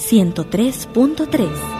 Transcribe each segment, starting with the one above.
103.3.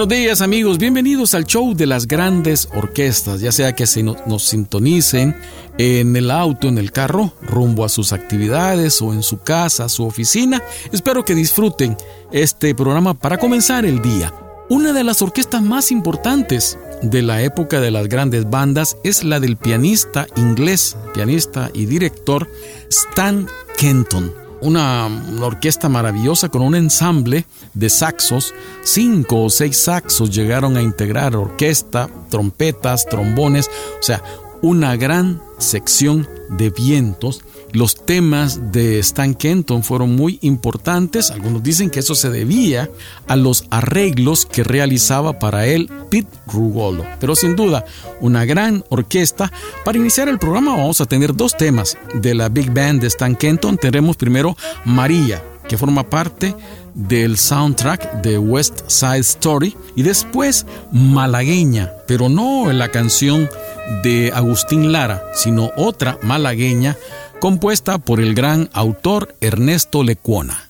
Buenos días amigos, bienvenidos al show de las grandes orquestas, ya sea que se nos sintonicen en el auto, en el carro, rumbo a sus actividades o en su casa, su oficina. Espero que disfruten este programa para comenzar el día. Una de las orquestas más importantes de la época de las grandes bandas es la del pianista inglés, pianista y director Stan Kenton una, orquesta maravillosa con un ensamble de saxos. Cinco o seis saxos llegaron a integrar orquesta, trompetas, trombones, o sea, una gran sección de vientos los temas de Stan Kenton fueron muy importantes. Algunos dicen que eso se debía a los arreglos que realizaba para él Pete Rugolo. Pero sin duda, una gran orquesta. Para iniciar el programa vamos a tener dos temas de la Big Band de Stan Kenton. Tendremos primero María, que forma parte del soundtrack de West Side Story y después Malagueña, pero no la canción de Agustín Lara, sino otra malagueña compuesta por el gran autor Ernesto Lecuona.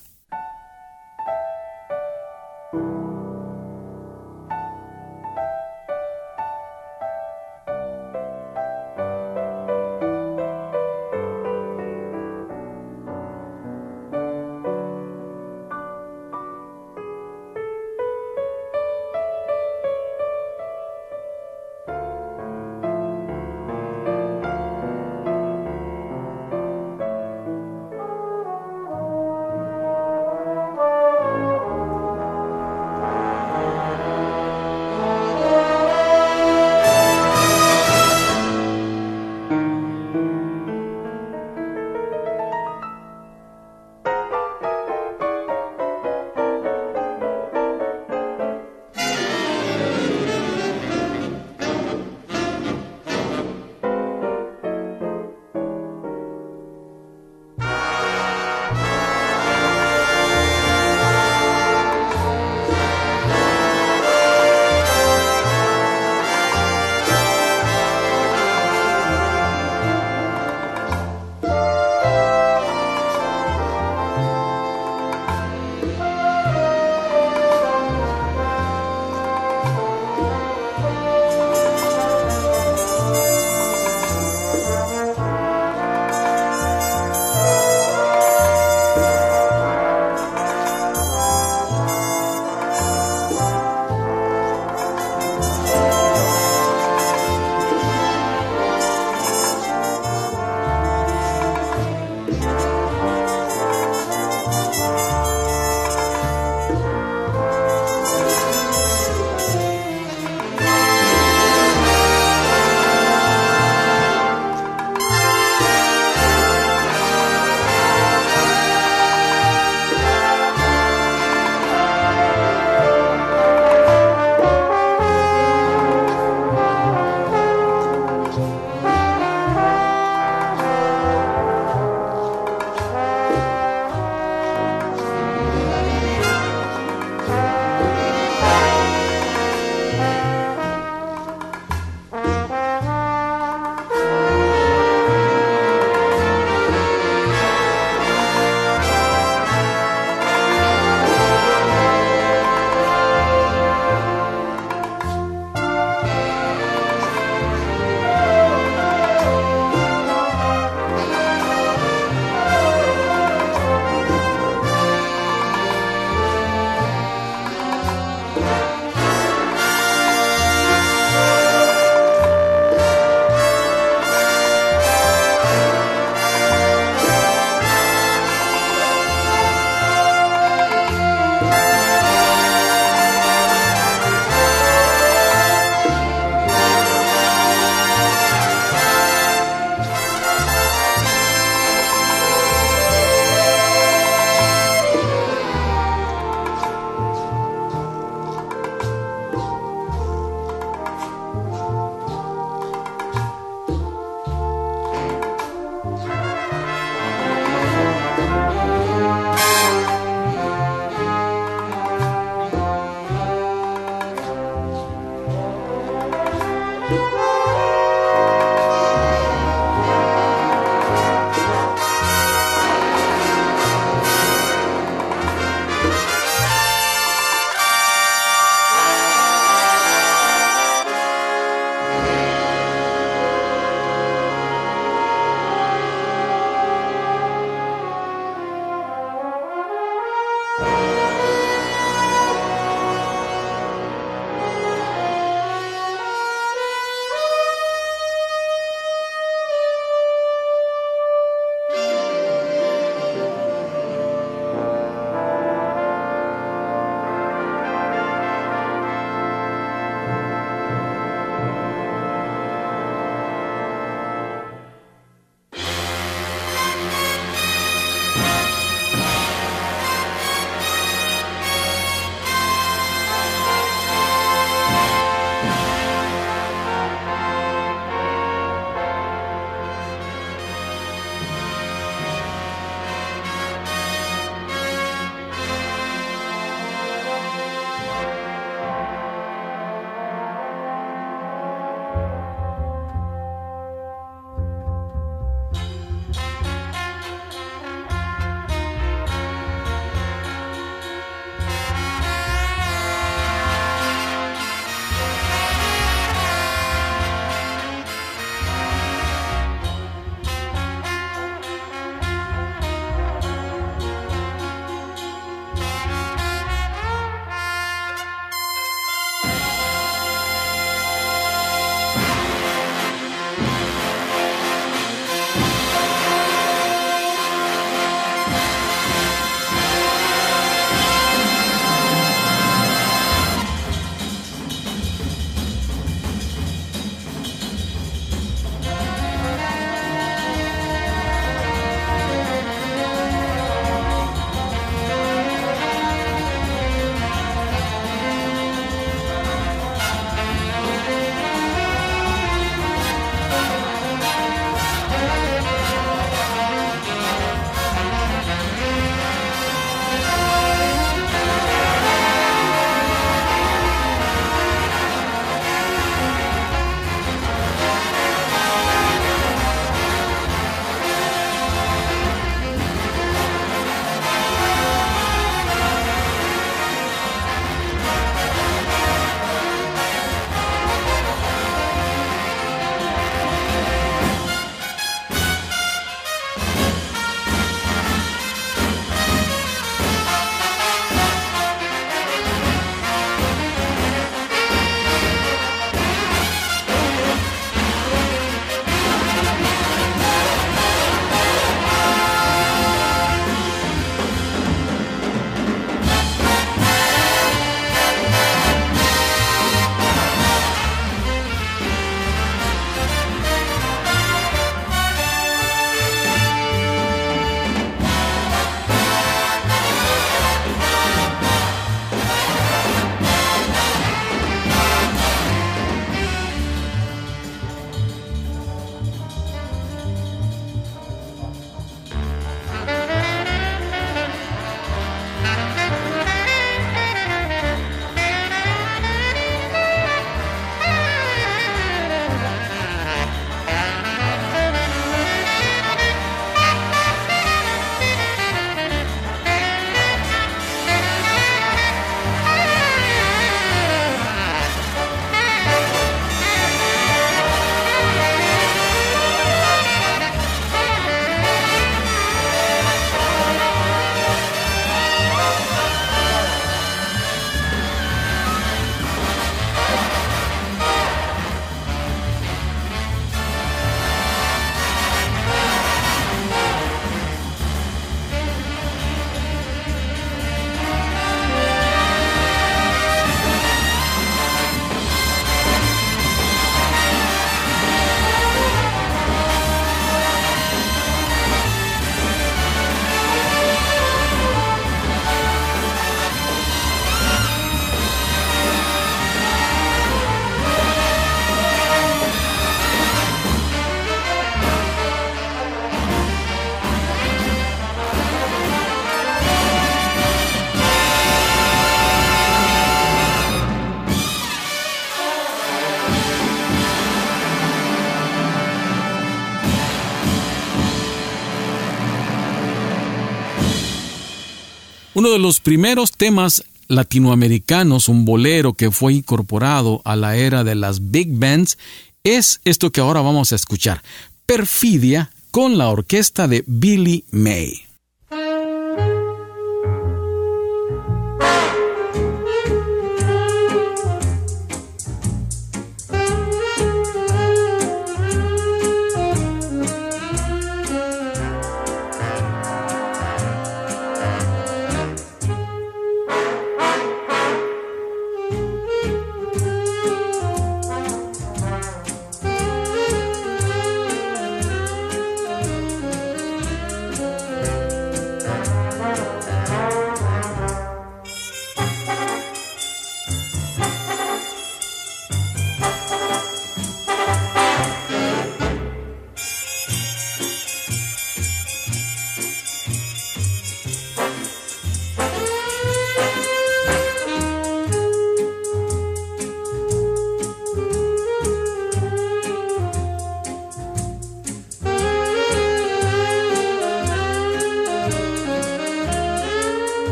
Uno de los primeros temas latinoamericanos, un bolero que fue incorporado a la era de las big bands, es esto que ahora vamos a escuchar, Perfidia con la orquesta de Billy May.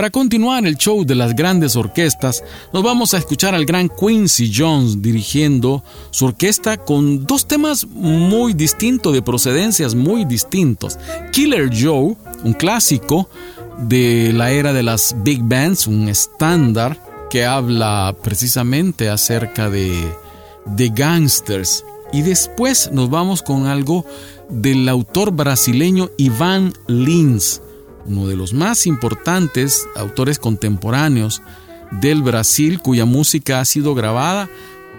Para continuar el show de las grandes orquestas, nos vamos a escuchar al gran Quincy Jones dirigiendo su orquesta con dos temas muy distintos, de procedencias muy distintos. Killer Joe, un clásico de la era de las big bands, un estándar que habla precisamente acerca de, de gangsters. Y después nos vamos con algo del autor brasileño Ivan Lins uno de los más importantes autores contemporáneos del Brasil cuya música ha sido grabada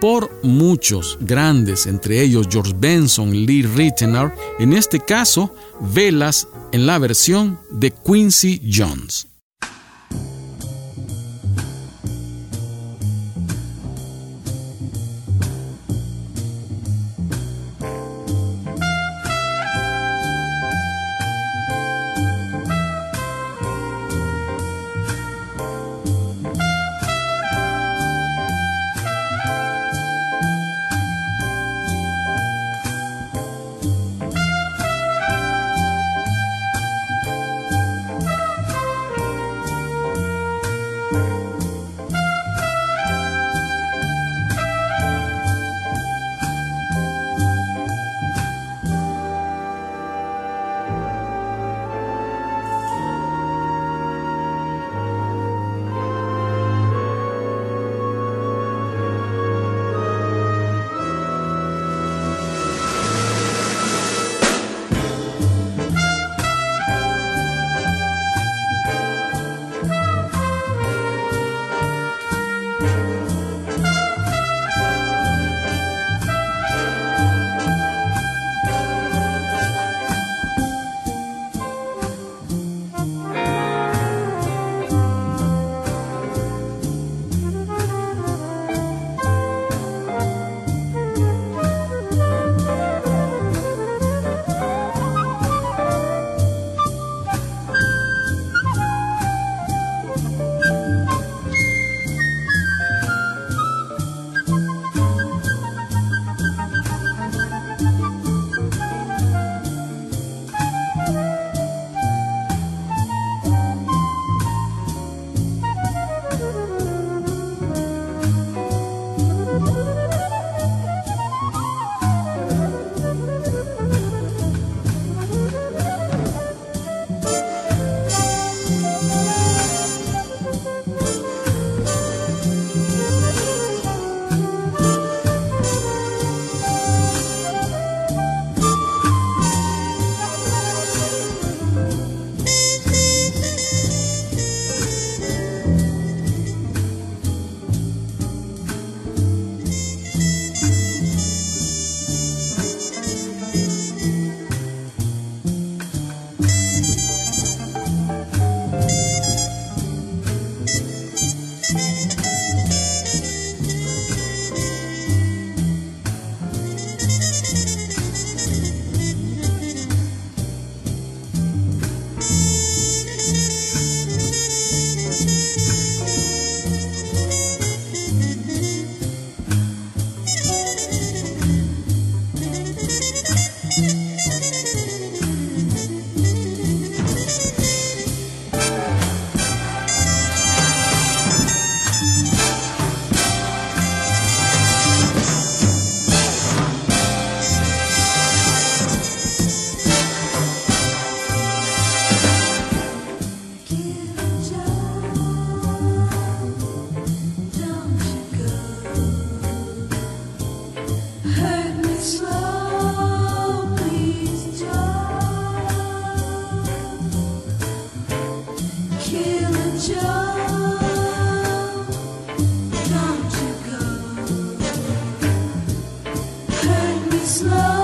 por muchos grandes, entre ellos George Benson, Lee Ritenour, en este caso, Velas en la versión de Quincy Jones. Joe.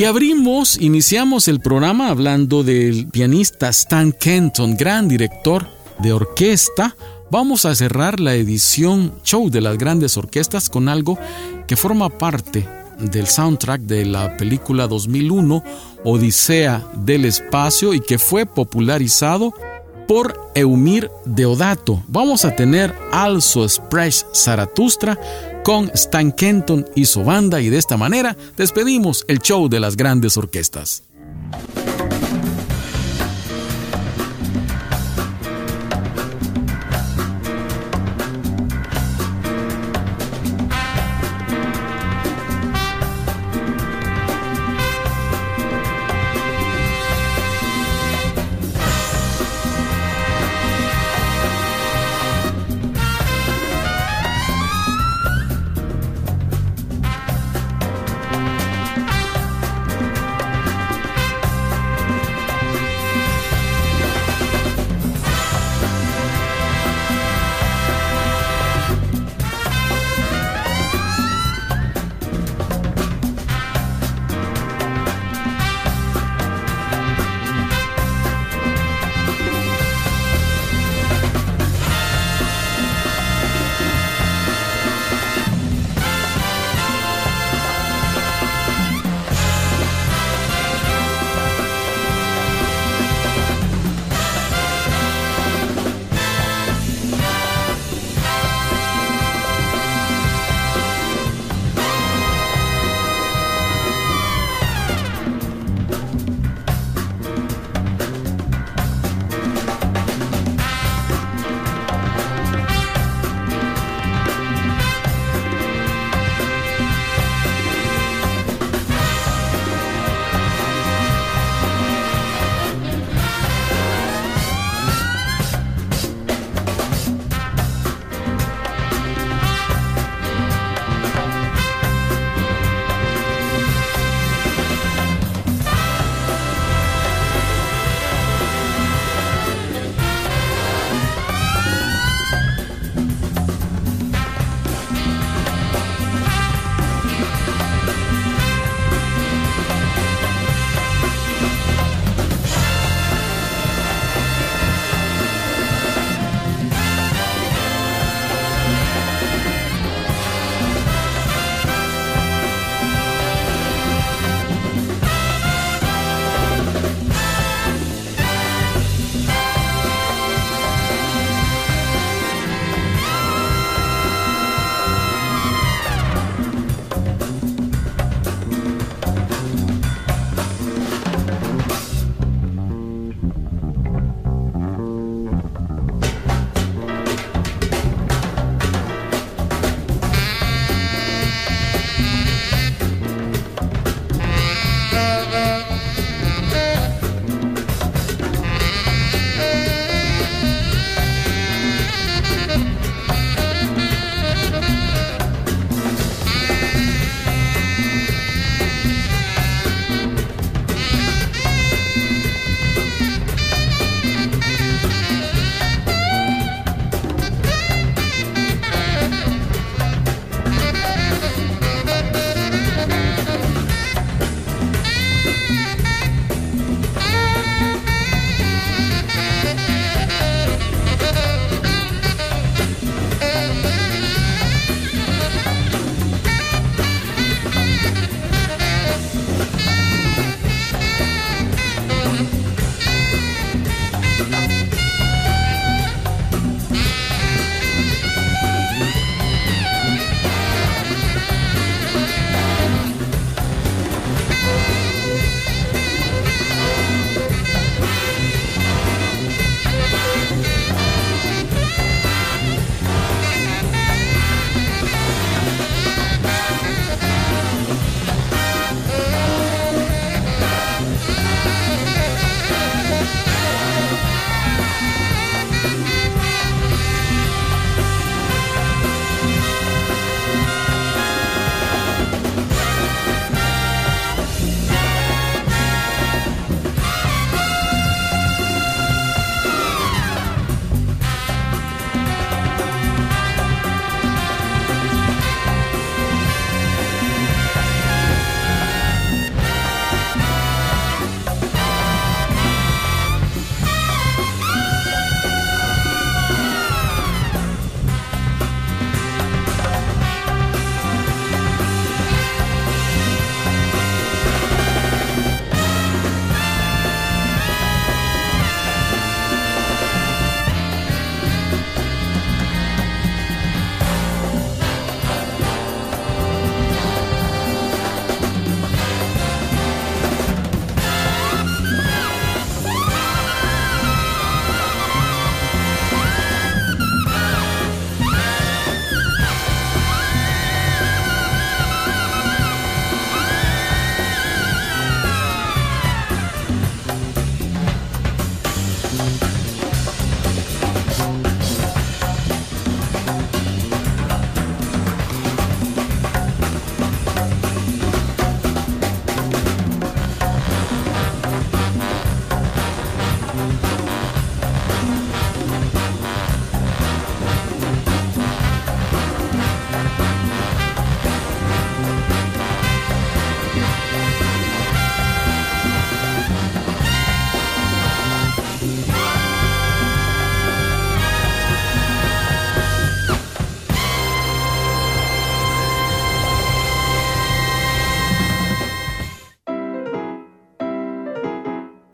Y abrimos, iniciamos el programa hablando del pianista Stan Kenton, gran director de orquesta. Vamos a cerrar la edición show de las grandes orquestas con algo que forma parte del soundtrack de la película 2001 Odisea del Espacio y que fue popularizado por Eumir Deodato. Vamos a tener Also Express Zaratustra con Stan Kenton y su banda y de esta manera despedimos el show de las grandes orquestas.